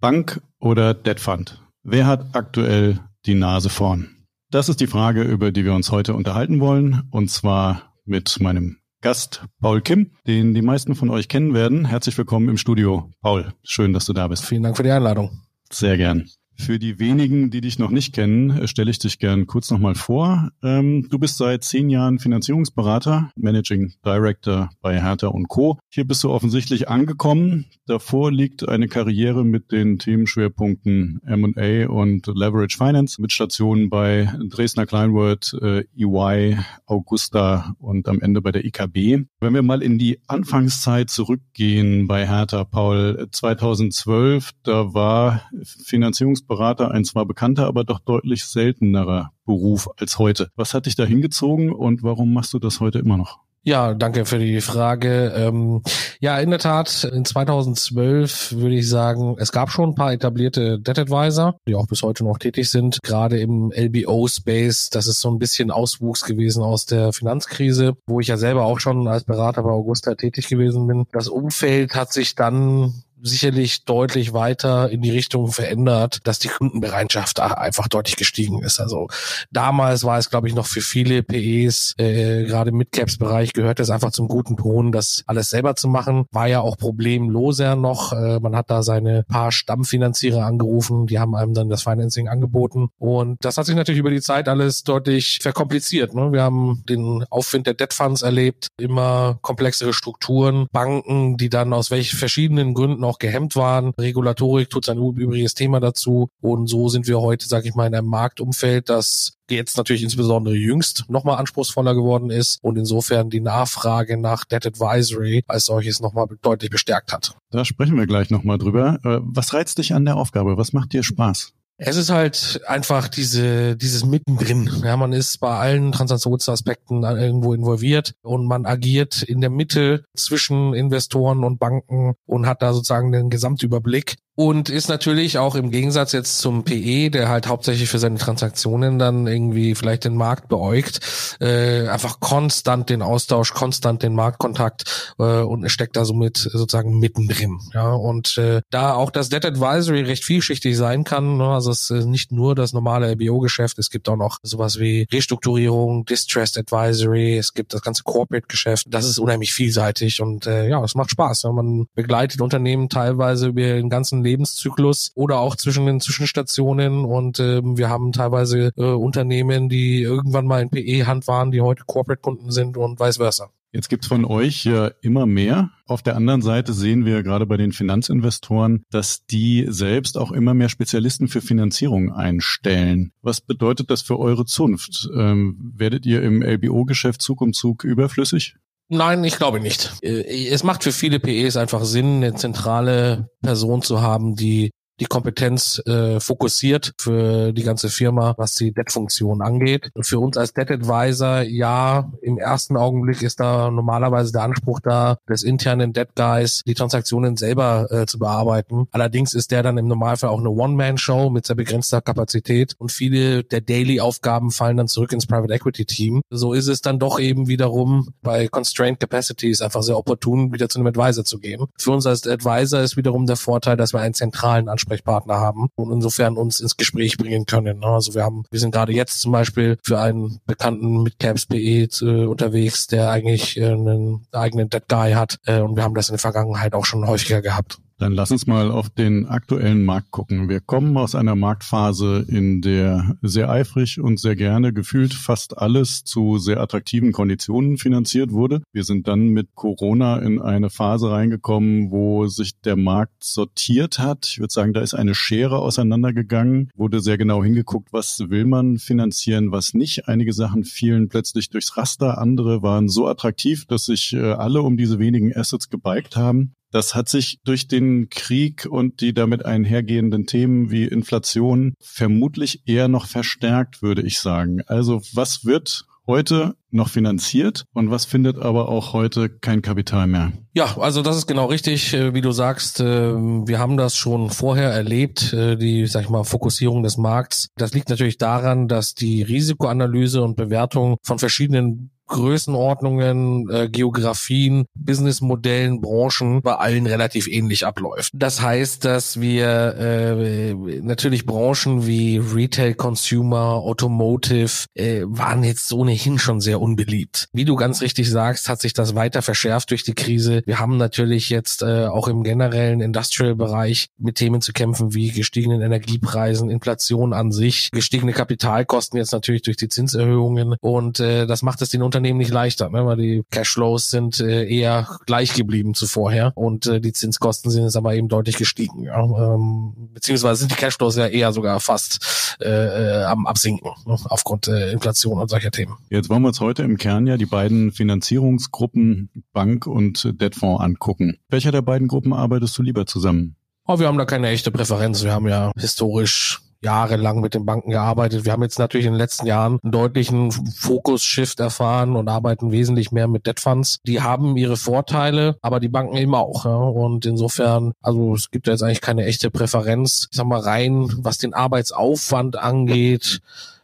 Bank oder Debt Fund? Wer hat aktuell die Nase vorn? Das ist die Frage, über die wir uns heute unterhalten wollen, und zwar mit meinem Gast Paul Kim, den die meisten von euch kennen werden. Herzlich willkommen im Studio. Paul, schön, dass du da bist. Vielen Dank für die Einladung. Sehr gern. Für die wenigen, die dich noch nicht kennen, äh, stelle ich dich gern kurz nochmal vor. Ähm, du bist seit zehn Jahren Finanzierungsberater, Managing Director bei Hertha und Co. Hier bist du offensichtlich angekommen. Davor liegt eine Karriere mit den Themenschwerpunkten M&A und Leverage Finance mit Stationen bei Dresdner Kleinwort, äh, EY, Augusta und am Ende bei der IKB. Wenn wir mal in die Anfangszeit zurückgehen bei Hertha, Paul, 2012, da war Finanzierungsberater Berater ein zwar bekannter, aber doch deutlich seltenerer Beruf als heute. Was hat dich da hingezogen und warum machst du das heute immer noch? Ja, danke für die Frage. Ähm, ja, in der Tat, in 2012 würde ich sagen, es gab schon ein paar etablierte Debt Advisor, die auch bis heute noch tätig sind, gerade im LBO-Space. Das ist so ein bisschen Auswuchs gewesen aus der Finanzkrise, wo ich ja selber auch schon als Berater bei Augusta tätig gewesen bin. Das Umfeld hat sich dann sicherlich deutlich weiter in die Richtung verändert, dass die Kundenbereitschaft einfach deutlich gestiegen ist. Also damals war es, glaube ich, noch für viele PEs, äh, gerade im Midcaps-Bereich, gehört es einfach zum guten Ton, das alles selber zu machen. War ja auch problemloser noch. Äh, man hat da seine paar Stammfinanzierer angerufen, die haben einem dann das Financing angeboten. Und das hat sich natürlich über die Zeit alles deutlich verkompliziert. Ne? Wir haben den Aufwind der Debt Funds erlebt, immer komplexere Strukturen, Banken, die dann aus welchen verschiedenen Gründen auch gehemmt waren. Regulatorik tut sein übriges Thema dazu. Und so sind wir heute, sage ich mal, in einem Marktumfeld, das jetzt natürlich insbesondere jüngst nochmal anspruchsvoller geworden ist und insofern die Nachfrage nach Debt Advisory als solches nochmal deutlich bestärkt hat. Da sprechen wir gleich nochmal drüber. Äh, was reizt dich an der Aufgabe? Was macht dir Spaß? Es ist halt einfach diese, dieses Mittendrin. Ja, man ist bei allen Transaktionsaspekten irgendwo involviert und man agiert in der Mitte zwischen Investoren und Banken und hat da sozusagen den Gesamtüberblick und ist natürlich auch im Gegensatz jetzt zum PE, der halt hauptsächlich für seine Transaktionen dann irgendwie vielleicht den Markt beäugt, äh, einfach konstant den Austausch, konstant den Marktkontakt äh, und steckt da somit sozusagen mittendrin. Ja, und äh, da auch das Debt Advisory recht vielschichtig sein kann, ne, also es ist nicht nur das normale LBO-Geschäft, es gibt auch noch sowas wie Restrukturierung, Distressed Advisory, es gibt das ganze Corporate-Geschäft, das ist unheimlich vielseitig und äh, ja, es macht Spaß. Ja. Man begleitet Unternehmen teilweise über den ganzen Lebenszyklus oder auch zwischen den Zwischenstationen. Und ähm, wir haben teilweise äh, Unternehmen, die irgendwann mal in PE-Hand waren, die heute Corporate-Kunden sind und vice versa. Jetzt gibt's von euch ja immer mehr. Auf der anderen Seite sehen wir gerade bei den Finanzinvestoren, dass die selbst auch immer mehr Spezialisten für Finanzierung einstellen. Was bedeutet das für eure Zunft? Ähm, werdet ihr im LBO-Geschäft Zug um Zug überflüssig? Nein, ich glaube nicht. Äh, es macht für viele PEs einfach Sinn, eine zentrale Person zu haben, die die Kompetenz äh, fokussiert für die ganze Firma, was die Debt-Funktion angeht. Für uns als Debt-Advisor, ja, im ersten Augenblick ist da normalerweise der Anspruch da, des internen Debt-Guys die Transaktionen selber äh, zu bearbeiten. Allerdings ist der dann im Normalfall auch eine One-Man-Show mit sehr begrenzter Kapazität und viele der Daily-Aufgaben fallen dann zurück ins Private Equity-Team. So ist es dann doch eben wiederum bei Constrained Capacities einfach sehr opportun, wieder zu einem Advisor zu gehen. Für uns als Advisor ist wiederum der Vorteil, dass wir einen zentralen Anspruch Ansprechpartner haben und insofern uns ins Gespräch bringen können. Ne? Also wir haben, wir sind gerade jetzt zum Beispiel für einen bekannten Midcaps.de äh, unterwegs, der eigentlich äh, einen eigenen Dead Guy hat äh, und wir haben das in der Vergangenheit auch schon häufiger gehabt. Dann lass uns mal auf den aktuellen Markt gucken. Wir kommen aus einer Marktphase, in der sehr eifrig und sehr gerne gefühlt fast alles zu sehr attraktiven Konditionen finanziert wurde. Wir sind dann mit Corona in eine Phase reingekommen, wo sich der Markt sortiert hat. Ich würde sagen, da ist eine Schere auseinandergegangen, wurde sehr genau hingeguckt, was will man finanzieren, was nicht. Einige Sachen fielen plötzlich durchs Raster, andere waren so attraktiv, dass sich äh, alle um diese wenigen Assets gebeigt haben. Das hat sich durch den Krieg und die damit einhergehenden Themen wie Inflation vermutlich eher noch verstärkt, würde ich sagen. Also was wird heute noch finanziert und was findet aber auch heute kein Kapital mehr? Ja, also das ist genau richtig, äh, wie du sagst. Ähm, wir haben das schon vorher erlebt, äh, die, sag ich mal, Fokussierung des Markts. Das liegt natürlich daran, dass die Risikoanalyse und Bewertung von verschiedenen Größenordnungen, äh, Geografien, Businessmodellen, Branchen bei allen relativ ähnlich abläuft. Das heißt, dass wir äh, natürlich Branchen wie Retail, Consumer, Automotive äh, waren jetzt ohnehin schon sehr unbeliebt. Wie du ganz richtig sagst, hat sich das weiter verschärft durch die Krise. Wir haben natürlich jetzt äh, auch im generellen Industrial-Bereich mit Themen zu kämpfen wie gestiegenen Energiepreisen, Inflation an sich, gestiegene Kapitalkosten jetzt natürlich durch die Zinserhöhungen und äh, das macht es den Unternehmen Unternehmen nicht leichter, ne? weil die Cashflows sind äh, eher gleich geblieben zu vorher und äh, die Zinskosten sind jetzt aber eben deutlich gestiegen. Ja? Ähm, beziehungsweise sind die Cashflows ja eher sogar fast äh, äh, am Absinken ne? aufgrund äh, Inflation und solcher Themen. Jetzt wollen wir uns heute im Kern ja die beiden Finanzierungsgruppen Bank und Debtfonds angucken. Welcher der beiden Gruppen arbeitest du lieber zusammen? Oh, wir haben da keine echte Präferenz. Wir haben ja historisch jahrelang mit den Banken gearbeitet. Wir haben jetzt natürlich in den letzten Jahren einen deutlichen Fokus-Shift erfahren und arbeiten wesentlich mehr mit Debt Funds. Die haben ihre Vorteile, aber die Banken eben auch. Ja. Und insofern, also es gibt ja jetzt eigentlich keine echte Präferenz. Ich sag mal rein, was den Arbeitsaufwand angeht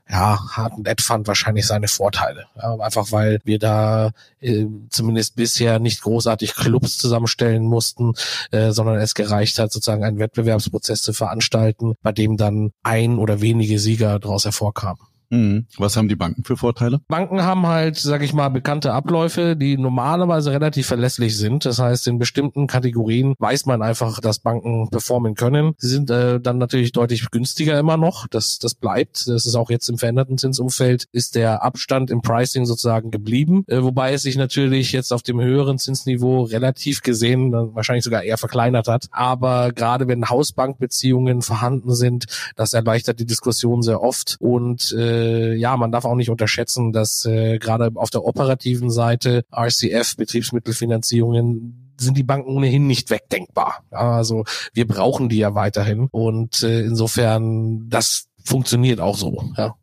ja, hat ein Ad-Fund wahrscheinlich seine Vorteile. Ja, einfach weil wir da äh, zumindest bisher nicht großartig Clubs zusammenstellen mussten, äh, sondern es gereicht hat, sozusagen einen Wettbewerbsprozess zu veranstalten, bei dem dann ein oder wenige Sieger daraus hervorkamen. Mhm. Was haben die Banken für Vorteile? Banken haben halt, sag ich mal, bekannte Abläufe, die normalerweise relativ verlässlich sind. Das heißt, in bestimmten Kategorien weiß man einfach, dass Banken performen können. Sie sind äh, dann natürlich deutlich günstiger immer noch. Das, das bleibt. Das ist auch jetzt im veränderten Zinsumfeld, ist der Abstand im Pricing sozusagen geblieben. Äh, wobei es sich natürlich jetzt auf dem höheren Zinsniveau relativ gesehen dann wahrscheinlich sogar eher verkleinert hat. Aber gerade wenn Hausbankbeziehungen vorhanden sind, das erleichtert die Diskussion sehr oft und äh, äh, ja, man darf auch nicht unterschätzen, dass äh, gerade auf der operativen Seite RCF, Betriebsmittelfinanzierungen, sind die Banken ohnehin nicht wegdenkbar. Also wir brauchen die ja weiterhin und äh, insofern das funktioniert auch so. Ja.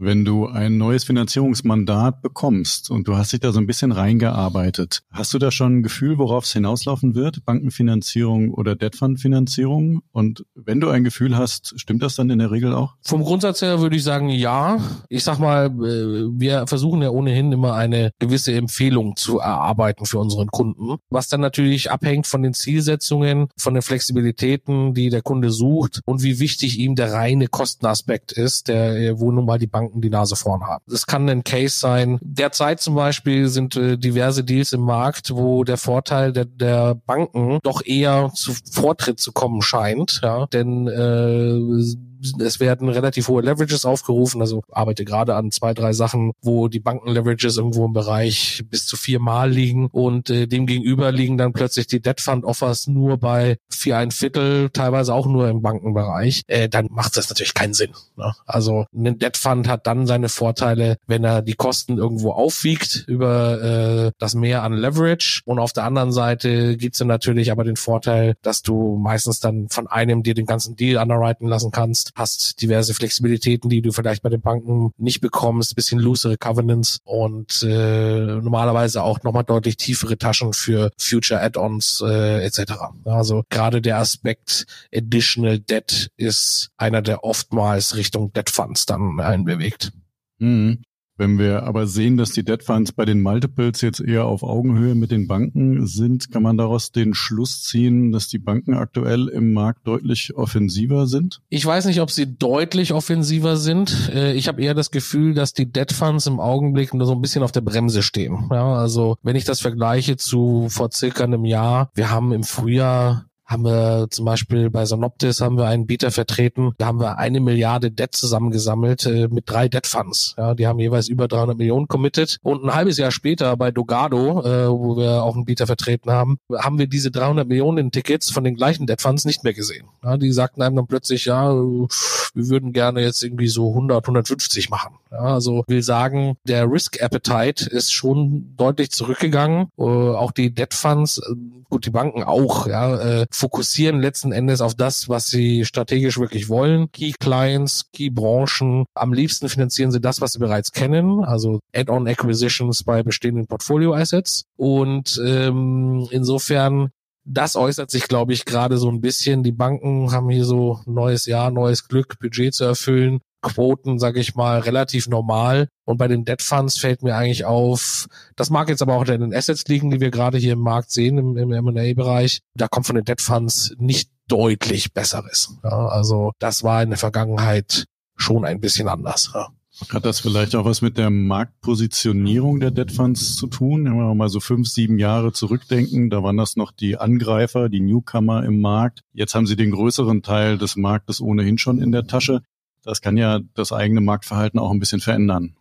Wenn du ein neues Finanzierungsmandat bekommst und du hast dich da so ein bisschen reingearbeitet, hast du da schon ein Gefühl, worauf es hinauslaufen wird? Bankenfinanzierung oder Debtfund-Finanzierung? Und wenn du ein Gefühl hast, stimmt das dann in der Regel auch? Vom Grundsatz her würde ich sagen, ja. Ich sag mal, äh, wir versuchen ja ohnehin immer eine gewisse Empfehlung zu erarbeiten für unseren Kunden, was dann natürlich abhängt von den Zielsetzungen, von den Flexibilitäten, die der Kunde sucht und wie wichtig ihm der reine Kostenaspekt ist, der, wo nun mal die Bank Banken die Nase vorn haben. Das kann ein Case sein. Derzeit zum Beispiel sind äh, diverse Deals im Markt, wo der Vorteil der, der Banken doch eher zu Vortritt zu kommen scheint, ja, denn äh, es werden relativ hohe Leverages aufgerufen. Also arbeite gerade an zwei, drei Sachen, wo die Banken-Leverages irgendwo im Bereich bis zu viermal liegen und äh, dem gegenüber liegen dann plötzlich die Debt Fund Offers nur bei vier ein Viertel, teilweise auch nur im Bankenbereich. Äh, dann macht das natürlich keinen Sinn. Ne? Also ein Debt Fund hat dann seine Vorteile, wenn er die Kosten irgendwo aufwiegt über äh, das Mehr an Leverage und auf der anderen Seite gibt's dann natürlich aber den Vorteil, dass du meistens dann von einem dir den ganzen Deal underwriten lassen kannst hast, diverse Flexibilitäten, die du vielleicht bei den Banken nicht bekommst, bisschen loosere Covenants und äh, normalerweise auch nochmal deutlich tiefere Taschen für Future Add-ons äh, etc. Also gerade der Aspekt Additional Debt ist einer, der oftmals Richtung Debt Funds dann einbewegt. Mhm. Wenn wir aber sehen, dass die Debt Funds bei den Multiples jetzt eher auf Augenhöhe mit den Banken sind, kann man daraus den Schluss ziehen, dass die Banken aktuell im Markt deutlich offensiver sind? Ich weiß nicht, ob sie deutlich offensiver sind. Äh, ich habe eher das Gefühl, dass die Debt Funds im Augenblick nur so ein bisschen auf der Bremse stehen. Ja, also wenn ich das vergleiche zu vor circa einem Jahr, wir haben im Frühjahr haben wir zum Beispiel bei Sonoptis haben wir einen Bieter vertreten, da haben wir eine Milliarde Debt zusammengesammelt äh, mit drei Debt Funds. Ja, die haben jeweils über 300 Millionen committed und ein halbes Jahr später bei Dogado, äh, wo wir auch einen Bieter vertreten haben, haben wir diese 300 Millionen Tickets von den gleichen Debt Funds nicht mehr gesehen. Ja, die sagten einem dann plötzlich, ja, wir würden gerne jetzt irgendwie so 100, 150 machen. Ja, also will sagen, der Risk Appetite ist schon deutlich zurückgegangen. Äh, auch die Debt Funds, äh, gut, die Banken auch, ja, äh, fokussieren letzten Endes auf das, was sie strategisch wirklich wollen. Key Clients, Key Branchen. Am liebsten finanzieren sie das, was sie bereits kennen, also Add-on Acquisitions bei bestehenden Portfolio Assets. Und ähm, insofern das äußert sich, glaube ich, gerade so ein bisschen. Die Banken haben hier so neues Jahr, neues Glück, Budget zu erfüllen. Quoten, sage ich mal, relativ normal. Und bei den Debt Funds fällt mir eigentlich auf, das mag jetzt aber auch in den Assets liegen, die wir gerade hier im Markt sehen, im, im M&A-Bereich. Da kommt von den Debt Funds nicht deutlich Besseres. Ja, also das war in der Vergangenheit schon ein bisschen anders. Ja. Hat das vielleicht auch was mit der Marktpositionierung der Debt Funds zu tun? Wenn wir mal so fünf, sieben Jahre zurückdenken, da waren das noch die Angreifer, die Newcomer im Markt. Jetzt haben sie den größeren Teil des Marktes ohnehin schon in der Tasche. Das kann ja das eigene Marktverhalten auch ein bisschen verändern.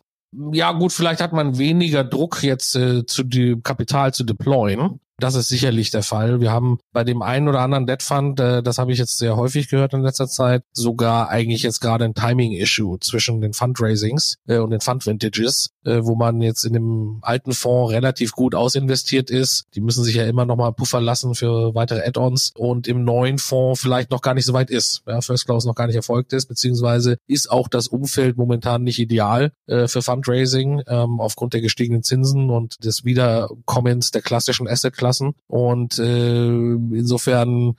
Ja gut, vielleicht hat man weniger Druck jetzt äh, zu die Kapital zu deployen. Das ist sicherlich der Fall. Wir haben bei dem einen oder anderen Debt Fund, äh, das habe ich jetzt sehr häufig gehört in letzter Zeit, sogar eigentlich jetzt gerade ein Timing-Issue zwischen den Fundraisings äh, und den Fund-Vintages, äh, wo man jetzt in dem alten Fonds relativ gut ausinvestiert ist. Die müssen sich ja immer noch mal Puffer lassen für weitere Add-ons und im neuen Fonds vielleicht noch gar nicht so weit ist. Ja, First Close noch gar nicht erfolgt ist, beziehungsweise ist auch das Umfeld momentan nicht ideal äh, für Fundraising ähm, aufgrund der gestiegenen Zinsen und des Wiederkommens der klassischen Asset lassen. Und äh, insofern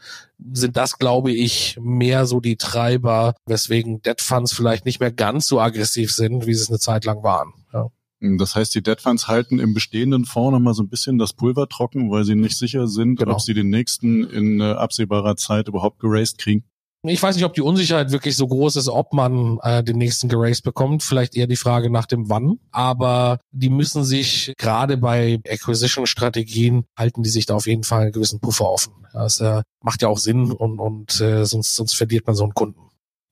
sind das, glaube ich, mehr so die Treiber, weswegen Debt Funds vielleicht nicht mehr ganz so aggressiv sind, wie sie es eine Zeit lang waren. Ja. Das heißt, die Debt Funds halten im bestehenden Fonds nochmal so ein bisschen das Pulver trocken, weil sie nicht sicher sind, genau. ob sie den nächsten in äh, absehbarer Zeit überhaupt geraced kriegen. Ich weiß nicht, ob die Unsicherheit wirklich so groß ist, ob man äh, den nächsten geraced bekommt. Vielleicht eher die Frage nach dem Wann. Aber die müssen sich gerade bei Acquisition-Strategien halten die sich da auf jeden Fall einen gewissen Puffer offen. Das äh, macht ja auch Sinn und, und äh, sonst, sonst verliert man so einen Kunden.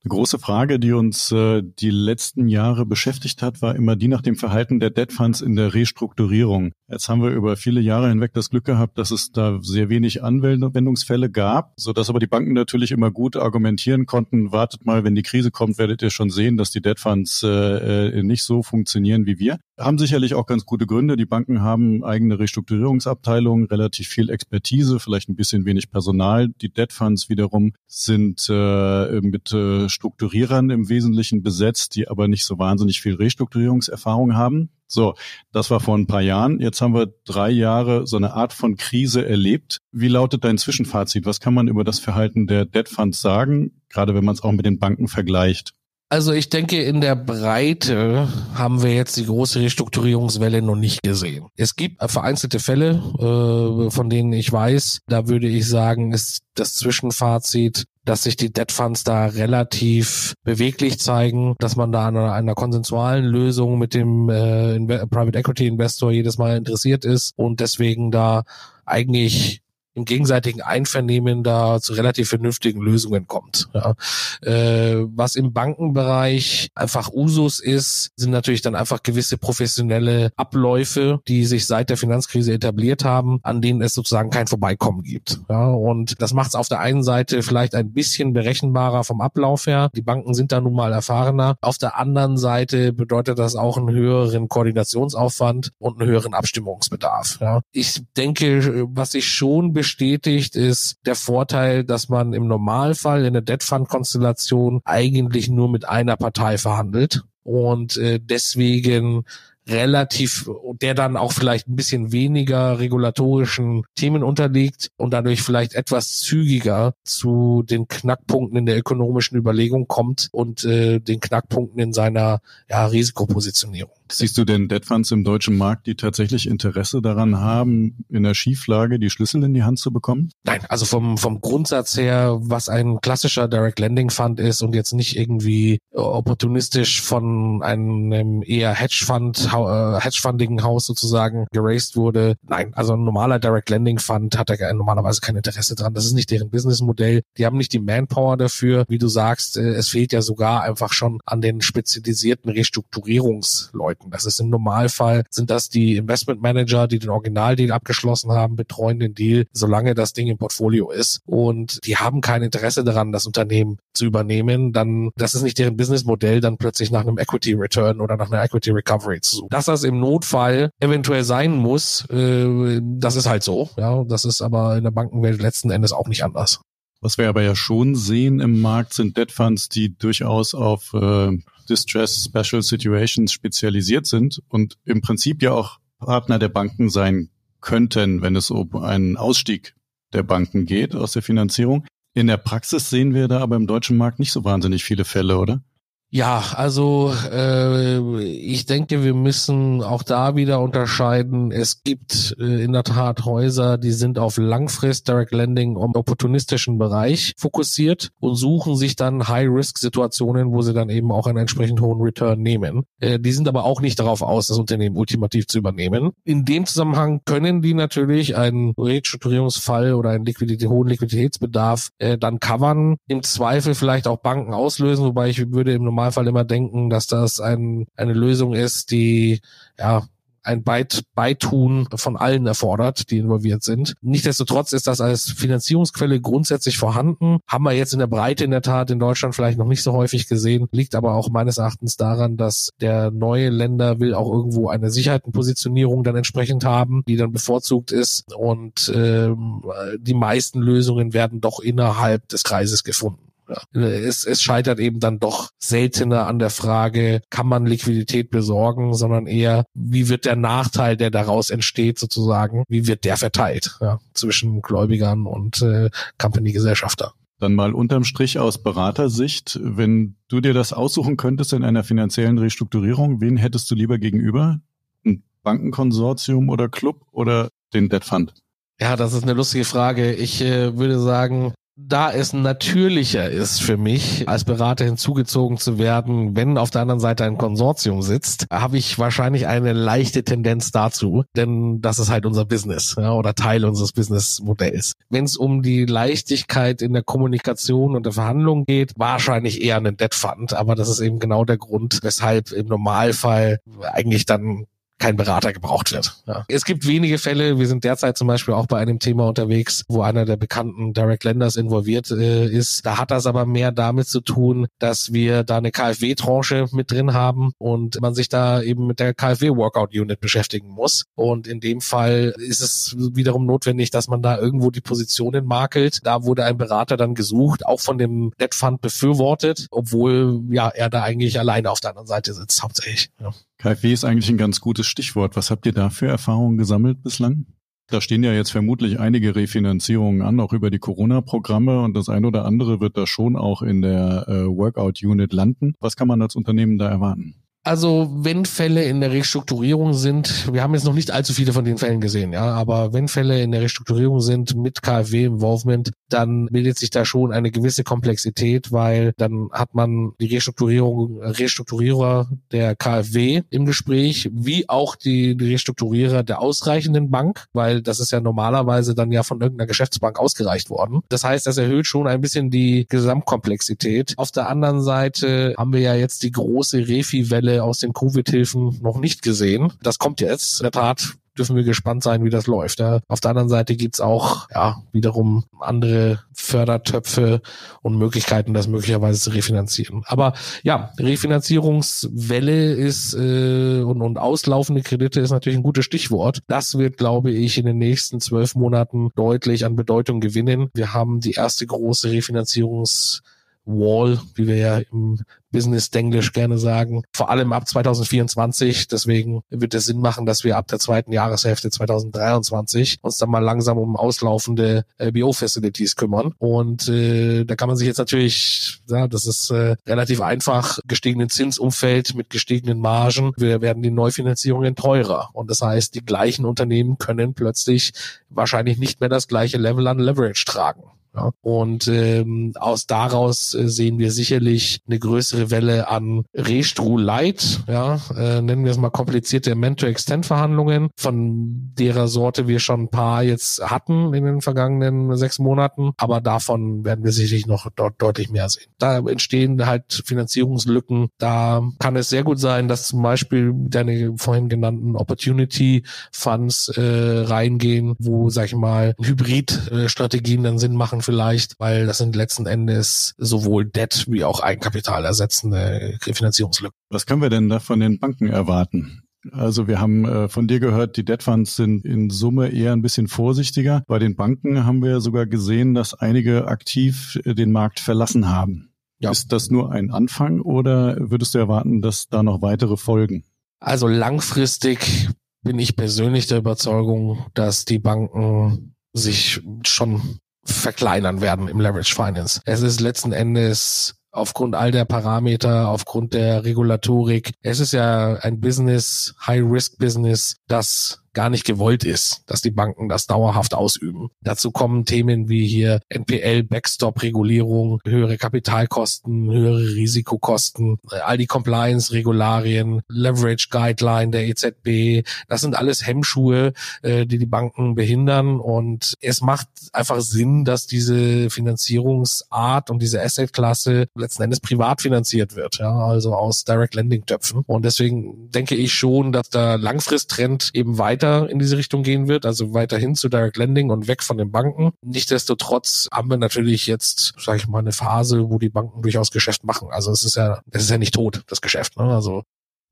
Eine große Frage, die uns äh, die letzten Jahre beschäftigt hat, war immer die nach dem Verhalten der Debt Funds in der Restrukturierung. Jetzt haben wir über viele Jahre hinweg das Glück gehabt, dass es da sehr wenig Anwendungsfälle gab, so dass aber die Banken natürlich immer gut argumentieren konnten, wartet mal, wenn die Krise kommt, werdet ihr schon sehen, dass die Debt Funds äh, äh nicht so funktionieren wie wir. Haben sicherlich auch ganz gute Gründe. Die Banken haben eigene Restrukturierungsabteilungen, relativ viel Expertise, vielleicht ein bisschen wenig Personal. Die Debt Funds wiederum sind äh, mit äh, Strukturierern im Wesentlichen besetzt, die aber nicht so wahnsinnig viel Restrukturierungserfahrung haben. So, das war vor ein paar Jahren. Jetzt haben wir drei Jahre so eine Art von Krise erlebt. Wie lautet dein Zwischenfazit? Was kann man über das Verhalten der Debt Funds sagen, gerade wenn man es auch mit den Banken vergleicht? Also ich denke, in der Breite haben wir jetzt die große Restrukturierungswelle noch nicht gesehen. Es gibt vereinzelte Fälle, äh, von denen ich weiß, da würde ich sagen, ist das Zwischenfazit, dass sich die Debt Funds da relativ beweglich zeigen, dass man da an einer, einer konsensualen Lösung mit dem äh, Private Equity Investor jedes Mal interessiert ist und deswegen da eigentlich im gegenseitigen Einvernehmen da zu relativ vernünftigen Lösungen kommt. Ja. Äh, was im Bankenbereich einfach Usus ist, sind natürlich dann einfach gewisse professionelle Abläufe, die sich seit der Finanzkrise etabliert haben, an denen es sozusagen kein Vorbeikommen gibt. Ja. Und das macht es auf der einen Seite vielleicht ein bisschen berechenbarer vom Ablauf her. Die Banken sind da nun mal erfahrener. Auf der anderen Seite bedeutet das auch einen höheren Koordinationsaufwand und einen höheren Abstimmungsbedarf. Ja. Ich denke, was ich schon bestätigt, ist der Vorteil, dass man im Normalfall in der Debt Fund Konstellation eigentlich nur mit einer Partei verhandelt. Und äh, deswegen relativ, der dann auch vielleicht ein bisschen weniger regulatorischen Themen unterliegt und dadurch vielleicht etwas zügiger zu den Knackpunkten in der ökonomischen Überlegung kommt und äh, den Knackpunkten in seiner ja, Risikopositionierung. Siehst du denn Debt Funds im deutschen Markt, die tatsächlich Interesse daran haben, in der Schieflage die Schlüssel in die Hand zu bekommen? Nein, also vom, vom Grundsatz her, was ein klassischer Direct Lending Fund ist und jetzt nicht irgendwie opportunistisch von einem eher Hedgefund, äh, Hedgefundigen Haus sozusagen geraced wurde. Nein, also ein normaler Direct Lending Fund hat da normalerweise kein Interesse dran. Das ist nicht deren Businessmodell. Die haben nicht die Manpower dafür. Wie du sagst, äh, es fehlt ja sogar einfach schon an den spezialisierten Restrukturierungsleuten. Das ist im Normalfall, sind das die Investment Manager, die den Originaldeal abgeschlossen haben, betreuen den Deal, solange das Ding im Portfolio ist. Und die haben kein Interesse daran, das Unternehmen zu übernehmen. Dann, das ist nicht deren Businessmodell, dann plötzlich nach einem Equity Return oder nach einer Equity Recovery zu suchen. Dass das im Notfall eventuell sein muss, äh, das ist halt so. Ja, das ist aber in der Bankenwelt letzten Endes auch nicht anders. Was wir aber ja schon sehen im Markt sind Debt Funds, die durchaus auf äh, Distress Special Situations spezialisiert sind und im Prinzip ja auch Partner der Banken sein könnten, wenn es um einen Ausstieg der Banken geht aus der Finanzierung. In der Praxis sehen wir da aber im deutschen Markt nicht so wahnsinnig viele Fälle, oder? Ja, also äh, ich denke, wir müssen auch da wieder unterscheiden. Es gibt äh, in der Tat Häuser, die sind auf Langfrist Direct Lending im opportunistischen Bereich fokussiert und suchen sich dann High-Risk-Situationen, wo sie dann eben auch einen entsprechend hohen Return nehmen. Äh, die sind aber auch nicht darauf aus, das Unternehmen ultimativ zu übernehmen. In dem Zusammenhang können die natürlich einen Restrukturierungsfall oder einen Liquidität, hohen Liquiditätsbedarf äh, dann covern, im Zweifel vielleicht auch Banken auslösen, wobei ich würde im Normalfall immer denken, dass das ein, eine Lösung ist, die ja ein Beit Beitun von allen erfordert, die involviert sind. Nichtsdestotrotz ist das als Finanzierungsquelle grundsätzlich vorhanden. Haben wir jetzt in der Breite in der Tat in Deutschland vielleicht noch nicht so häufig gesehen, liegt aber auch meines Erachtens daran, dass der neue Länder will auch irgendwo eine Sicherheitenpositionierung dann entsprechend haben, die dann bevorzugt ist und ähm, die meisten Lösungen werden doch innerhalb des Kreises gefunden. Ja. Es, es scheitert eben dann doch seltener an der Frage, kann man Liquidität besorgen, sondern eher, wie wird der Nachteil, der daraus entsteht, sozusagen, wie wird der verteilt ja, zwischen Gläubigern und äh, Company-Gesellschafter. Dann mal unterm Strich aus Beratersicht, wenn du dir das aussuchen könntest in einer finanziellen Restrukturierung, wen hättest du lieber gegenüber? Ein Bankenkonsortium oder Club oder den Debt Fund? Ja, das ist eine lustige Frage. Ich äh, würde sagen, da es natürlicher ist für mich, als Berater hinzugezogen zu werden, wenn auf der anderen Seite ein Konsortium sitzt, habe ich wahrscheinlich eine leichte Tendenz dazu, denn das ist halt unser Business ja, oder Teil unseres Businessmodells. Wenn es um die Leichtigkeit in der Kommunikation und der Verhandlung geht, wahrscheinlich eher ein Debt Fund, aber das ist eben genau der Grund, weshalb im Normalfall eigentlich dann kein Berater gebraucht wird. Ja. Es gibt wenige Fälle, wir sind derzeit zum Beispiel auch bei einem Thema unterwegs, wo einer der bekannten Direct Lenders involviert äh, ist. Da hat das aber mehr damit zu tun, dass wir da eine KfW-Tranche mit drin haben und man sich da eben mit der KfW-Workout-Unit beschäftigen muss. Und in dem Fall ist es wiederum notwendig, dass man da irgendwo die Positionen makelt. Da wurde ein Berater dann gesucht, auch von dem Debt Fund befürwortet, obwohl ja er da eigentlich alleine auf der anderen Seite sitzt, hauptsächlich. Ja. KfW ist eigentlich ein ganz gutes Stichwort. Was habt ihr da für Erfahrungen gesammelt bislang? Da stehen ja jetzt vermutlich einige Refinanzierungen an, auch über die Corona-Programme und das eine oder andere wird da schon auch in der äh, Workout-Unit landen. Was kann man als Unternehmen da erwarten? Also wenn Fälle in der Restrukturierung sind, wir haben jetzt noch nicht allzu viele von den Fällen gesehen, ja, aber wenn Fälle in der Restrukturierung sind mit KfW-Involvement, dann bildet sich da schon eine gewisse Komplexität, weil dann hat man die Restrukturierung, Restrukturierer der KfW im Gespräch, wie auch die, Restrukturierer der ausreichenden Bank, weil das ist ja normalerweise dann ja von irgendeiner Geschäftsbank ausgereicht worden. Das heißt, das erhöht schon ein bisschen die Gesamtkomplexität. Auf der anderen Seite haben wir ja jetzt die große Refi-Welle aus den Covid-Hilfen noch nicht gesehen. Das kommt jetzt. In der Tat dürfen wir gespannt sein, wie das läuft. Ja. Auf der anderen Seite gibt's auch ja wiederum andere Fördertöpfe und Möglichkeiten, das möglicherweise zu refinanzieren. Aber ja, Refinanzierungswelle ist äh, und, und auslaufende Kredite ist natürlich ein gutes Stichwort. Das wird, glaube ich, in den nächsten zwölf Monaten deutlich an Bedeutung gewinnen. Wir haben die erste große Refinanzierungs Wall, wie wir ja im Business Denglisch gerne sagen, vor allem ab 2024. Deswegen wird es Sinn machen, dass wir ab der zweiten Jahreshälfte 2023 uns dann mal langsam um auslaufende LBO-Facilities kümmern. Und äh, da kann man sich jetzt natürlich, ja, das ist äh, relativ einfach, gestiegenen Zinsumfeld mit gestiegenen Margen, wir werden die Neufinanzierungen teurer. Und das heißt, die gleichen Unternehmen können plötzlich wahrscheinlich nicht mehr das gleiche Level an Leverage tragen. Ja. Und ähm, aus daraus äh, sehen wir sicherlich eine größere Welle an Restru Light, ja, äh, nennen wir es mal komplizierte Mentor-Extend-Verhandlungen, von derer Sorte wir schon ein paar jetzt hatten in den vergangenen sechs Monaten, aber davon werden wir sicherlich noch dort deutlich mehr sehen. Da entstehen halt Finanzierungslücken. Da kann es sehr gut sein, dass zum Beispiel deine vorhin genannten Opportunity Funds äh, reingehen, wo, sag ich mal, Hybrid-Strategien dann Sinn machen vielleicht, weil das sind letzten Endes sowohl Debt wie auch Eigenkapital ersetzende Finanzierungslücken. Was können wir denn da von den Banken erwarten? Also wir haben äh, von dir gehört, die Debt Funds sind in Summe eher ein bisschen vorsichtiger. Bei den Banken haben wir sogar gesehen, dass einige aktiv äh, den Markt verlassen haben. Ja. Ist das nur ein Anfang oder würdest du erwarten, dass da noch weitere folgen? Also langfristig bin ich persönlich der Überzeugung, dass die Banken sich schon verkleinern werden im Leverage Finance. Es ist letzten Endes aufgrund all der Parameter, aufgrund der Regulatorik. Es ist ja ein Business, High-Risk-Business, das gar nicht gewollt ist, dass die Banken das dauerhaft ausüben. Dazu kommen Themen wie hier NPL, Backstop-Regulierung, höhere Kapitalkosten, höhere Risikokosten, all die Compliance-Regularien, Leverage-Guideline der EZB. Das sind alles Hemmschuhe, äh, die die Banken behindern und es macht einfach Sinn, dass diese Finanzierungsart und diese Asset-Klasse letzten Endes privat finanziert wird, ja, also aus Direct Lending-Töpfen. Und deswegen denke ich schon, dass der Langfristtrend eben weiter weiter in diese Richtung gehen wird, also weiterhin zu Direct Lending und weg von den Banken. Nichtsdestotrotz haben wir natürlich jetzt, sage ich mal, eine Phase, wo die Banken durchaus Geschäft machen. Also es ist ja, es ist ja nicht tot, das Geschäft. Ne? Also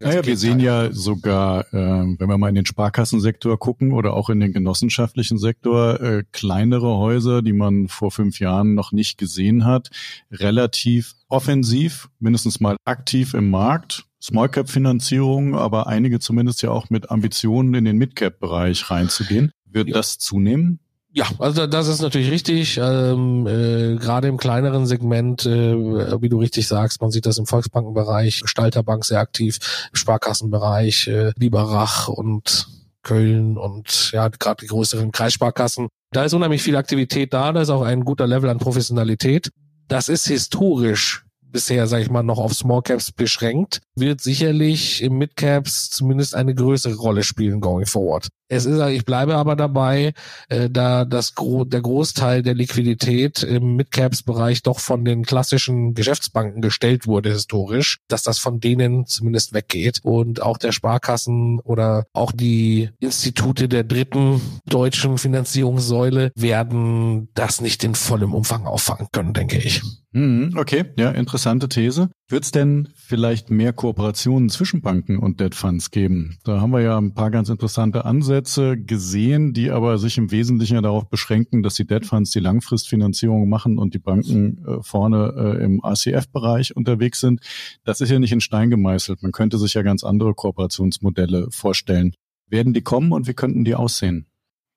naja, wir sehen ja sogar, äh, wenn wir mal in den Sparkassensektor gucken oder auch in den genossenschaftlichen Sektor, äh, kleinere Häuser, die man vor fünf Jahren noch nicht gesehen hat, relativ offensiv, mindestens mal aktiv im Markt Small Cap Finanzierung, aber einige zumindest ja auch mit Ambitionen in den Mid Cap Bereich reinzugehen. Wird ja. das zunehmen? Ja, also das ist natürlich richtig. Ähm, äh, Gerade im kleineren Segment, äh, wie du richtig sagst, man sieht das im Volksbankenbereich, Gestalterbank sehr aktiv, im Sparkassenbereich, äh, Biberach und Köln und ja, gerade die größeren Kreissparkassen. Da ist unheimlich viel Aktivität da, da ist auch ein guter Level an Professionalität. Das ist historisch bisher, sage ich mal, noch auf Small Caps beschränkt, wird sicherlich im Mid Caps zumindest eine größere Rolle spielen going forward. Es ist, ich bleibe aber dabei, äh, da das Gro der Großteil der Liquidität im Mid-Caps-Bereich doch von den klassischen Geschäftsbanken gestellt wurde historisch, dass das von denen zumindest weggeht und auch der Sparkassen oder auch die Institute der dritten deutschen Finanzierungssäule werden das nicht in vollem Umfang auffangen können, denke ich. Mhm, okay, ja, interessante These. Wird es denn vielleicht mehr Kooperationen zwischen Banken und Debt Funds geben? Da haben wir ja ein paar ganz interessante Ansätze gesehen, die aber sich im Wesentlichen darauf beschränken, dass die Debt Funds die Langfristfinanzierung machen und die Banken äh, vorne äh, im RCF-Bereich unterwegs sind. Das ist ja nicht in Stein gemeißelt. Man könnte sich ja ganz andere Kooperationsmodelle vorstellen. Werden die kommen und wie könnten die aussehen?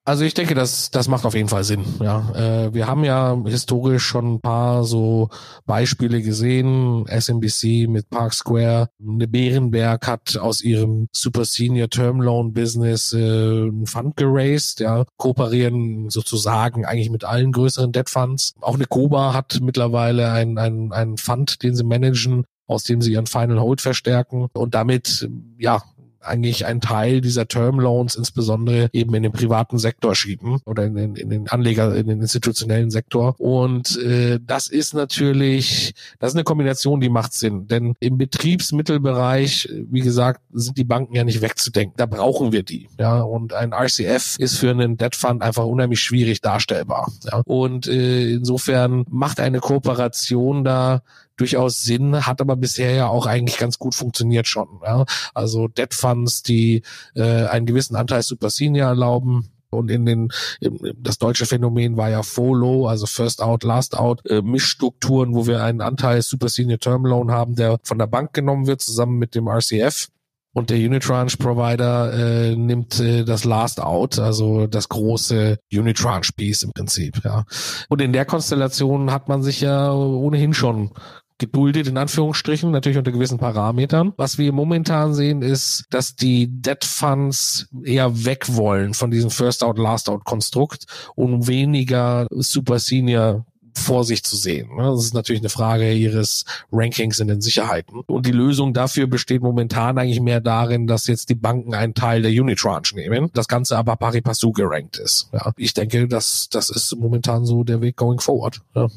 Also ich denke, das, das macht auf jeden Fall Sinn. Ja, äh, wir haben ja historisch schon ein paar so Beispiele gesehen. SMBC mit Park Square. Eine Bärenberg hat aus ihrem Super Senior Term Loan Business äh, einen Fund geraced. Ja, kooperieren sozusagen eigentlich mit allen größeren Debt Funds. Auch eine Koba hat mittlerweile einen ein, ein Fund, den sie managen, aus dem sie ihren Final Hold verstärken und damit ja eigentlich einen Teil dieser Term Loans insbesondere eben in den privaten Sektor schieben oder in den, in den Anleger, in den institutionellen Sektor. Und äh, das ist natürlich, das ist eine Kombination, die macht Sinn. Denn im Betriebsmittelbereich, wie gesagt, sind die Banken ja nicht wegzudenken. Da brauchen wir die. Ja, und ein RCF ist für einen Debt Fund einfach unheimlich schwierig darstellbar. Ja, und äh, insofern macht eine Kooperation da durchaus Sinn, hat aber bisher ja auch eigentlich ganz gut funktioniert schon. Ja? Also Debt Funds, die äh, einen gewissen Anteil Super Senior erlauben, und in den, das deutsche Phänomen war ja FOLO, also First Out, Last Out, äh, Mischstrukturen, wo wir einen Anteil Super Senior Term Loan haben, der von der Bank genommen wird, zusammen mit dem RCF. Und der Unitranche Provider äh, nimmt äh, das Last Out, also das große Unitranche Piece im Prinzip, ja. Und in der Konstellation hat man sich ja ohnehin schon geduldet, in Anführungsstrichen, natürlich unter gewissen Parametern. Was wir momentan sehen, ist, dass die Debt Funds eher weg wollen von diesem First Out, Last Out Konstrukt und weniger Super Senior vor sich zu sehen. Ne? Das ist natürlich eine Frage ihres Rankings in den Sicherheiten. Und die Lösung dafür besteht momentan eigentlich mehr darin, dass jetzt die Banken einen Teil der Unitranche nehmen, das Ganze aber pari passu gerankt ist. Ja, ich denke, dass das ist momentan so der Weg going forward. Ja.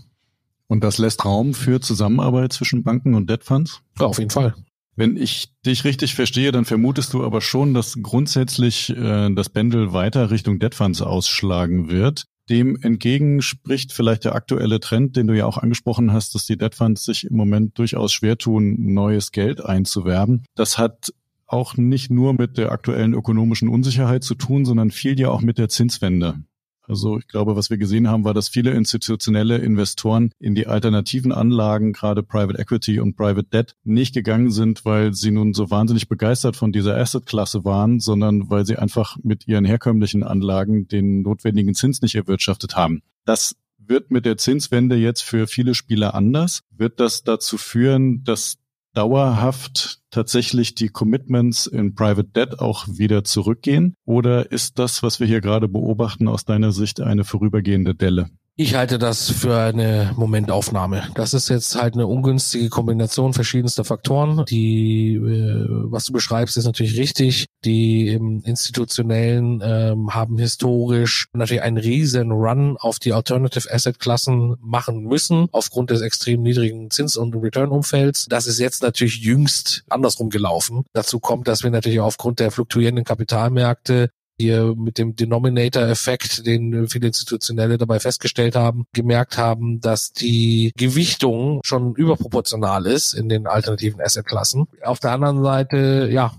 Und das lässt Raum für Zusammenarbeit zwischen Banken und Debt Funds? Ja, auf jeden Fall. Wenn ich dich richtig verstehe, dann vermutest du aber schon, dass grundsätzlich äh, das Pendel weiter Richtung Debt Funds ausschlagen wird. Dem entgegen spricht vielleicht der aktuelle Trend, den du ja auch angesprochen hast, dass die Debt Funds sich im Moment durchaus schwer tun, neues Geld einzuwerben. Das hat auch nicht nur mit der aktuellen ökonomischen Unsicherheit zu tun, sondern viel ja auch mit der Zinswende. Also ich glaube, was wir gesehen haben, war, dass viele institutionelle Investoren in die alternativen Anlagen, gerade Private Equity und Private Debt, nicht gegangen sind, weil sie nun so wahnsinnig begeistert von dieser Asset-Klasse waren, sondern weil sie einfach mit ihren herkömmlichen Anlagen den notwendigen Zins nicht erwirtschaftet haben. Das wird mit der Zinswende jetzt für viele Spieler anders. Wird das dazu führen, dass dauerhaft tatsächlich die Commitments in Private Debt auch wieder zurückgehen? Oder ist das, was wir hier gerade beobachten, aus deiner Sicht eine vorübergehende Delle? Ich halte das für eine Momentaufnahme. Das ist jetzt halt eine ungünstige Kombination verschiedenster Faktoren. Die, äh, was du beschreibst, ist natürlich richtig. Die institutionellen ähm, haben historisch natürlich einen riesen Run auf die Alternative Asset Klassen machen müssen aufgrund des extrem niedrigen Zins- und Return-Umfelds. Das ist jetzt natürlich jüngst andersrum gelaufen. Dazu kommt, dass wir natürlich aufgrund der fluktuierenden Kapitalmärkte hier mit dem Denominator-Effekt, den viele Institutionelle dabei festgestellt haben, gemerkt haben, dass die Gewichtung schon überproportional ist in den alternativen Assetklassen. Auf der anderen Seite, ja,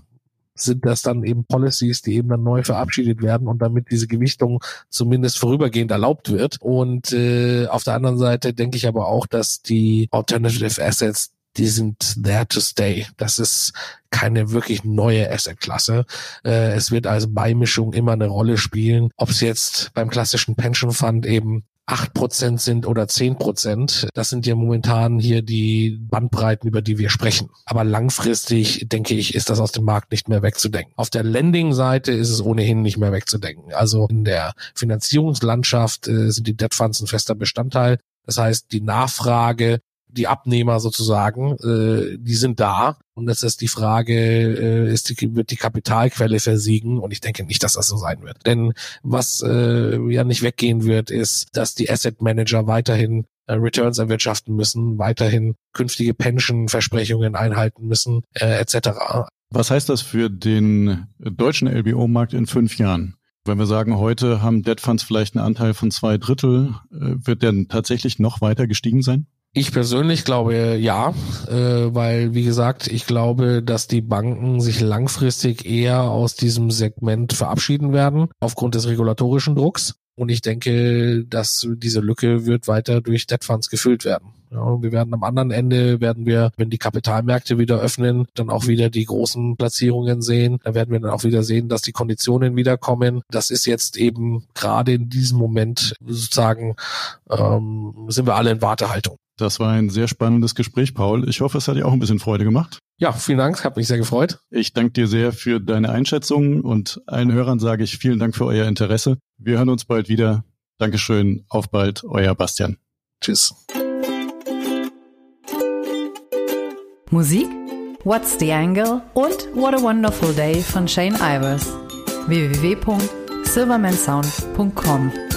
sind das dann eben Policies, die eben dann neu verabschiedet werden und damit diese Gewichtung zumindest vorübergehend erlaubt wird. Und äh, auf der anderen Seite denke ich aber auch, dass die Alternative Assets die sind there to stay. Das ist keine wirklich neue Assetklasse. Äh, es wird als Beimischung immer eine Rolle spielen, ob es jetzt beim klassischen Pension Fund eben acht Prozent sind oder zehn Prozent. Das sind ja momentan hier die Bandbreiten, über die wir sprechen. Aber langfristig, denke ich, ist das aus dem Markt nicht mehr wegzudenken. Auf der Lending-Seite ist es ohnehin nicht mehr wegzudenken. Also in der Finanzierungslandschaft äh, sind die Debt Funds ein fester Bestandteil. Das heißt, die Nachfrage die Abnehmer sozusagen, äh, die sind da. Und jetzt ist die Frage, äh, ist die, wird die Kapitalquelle versiegen? Und ich denke nicht, dass das so sein wird. Denn was äh, ja nicht weggehen wird, ist, dass die Asset Manager weiterhin äh, Returns erwirtschaften müssen, weiterhin künftige Pension-Versprechungen einhalten müssen, äh, etc. Was heißt das für den deutschen LBO-Markt in fünf Jahren? Wenn wir sagen, heute haben Debt Funds vielleicht einen Anteil von zwei Drittel, äh, wird der tatsächlich noch weiter gestiegen sein? Ich persönlich glaube ja, äh, weil wie gesagt, ich glaube, dass die Banken sich langfristig eher aus diesem Segment verabschieden werden aufgrund des regulatorischen Drucks. Und ich denke, dass diese Lücke wird weiter durch Debt Funds gefüllt werden. Ja, wir werden am anderen Ende werden wir, wenn die Kapitalmärkte wieder öffnen, dann auch wieder die großen Platzierungen sehen. Da werden wir dann auch wieder sehen, dass die Konditionen wiederkommen. Das ist jetzt eben gerade in diesem Moment sozusagen ähm, sind wir alle in Wartehaltung. Das war ein sehr spannendes Gespräch, Paul. Ich hoffe, es hat dir auch ein bisschen Freude gemacht. Ja, vielen Dank, hat mich sehr gefreut. Ich danke dir sehr für deine Einschätzungen und allen Hörern sage ich vielen Dank für euer Interesse. Wir hören uns bald wieder. Dankeschön, auf bald, euer Bastian. Tschüss. Musik What's the Angle und What a Wonderful Day von Shane Ivers. www.silvermansound.com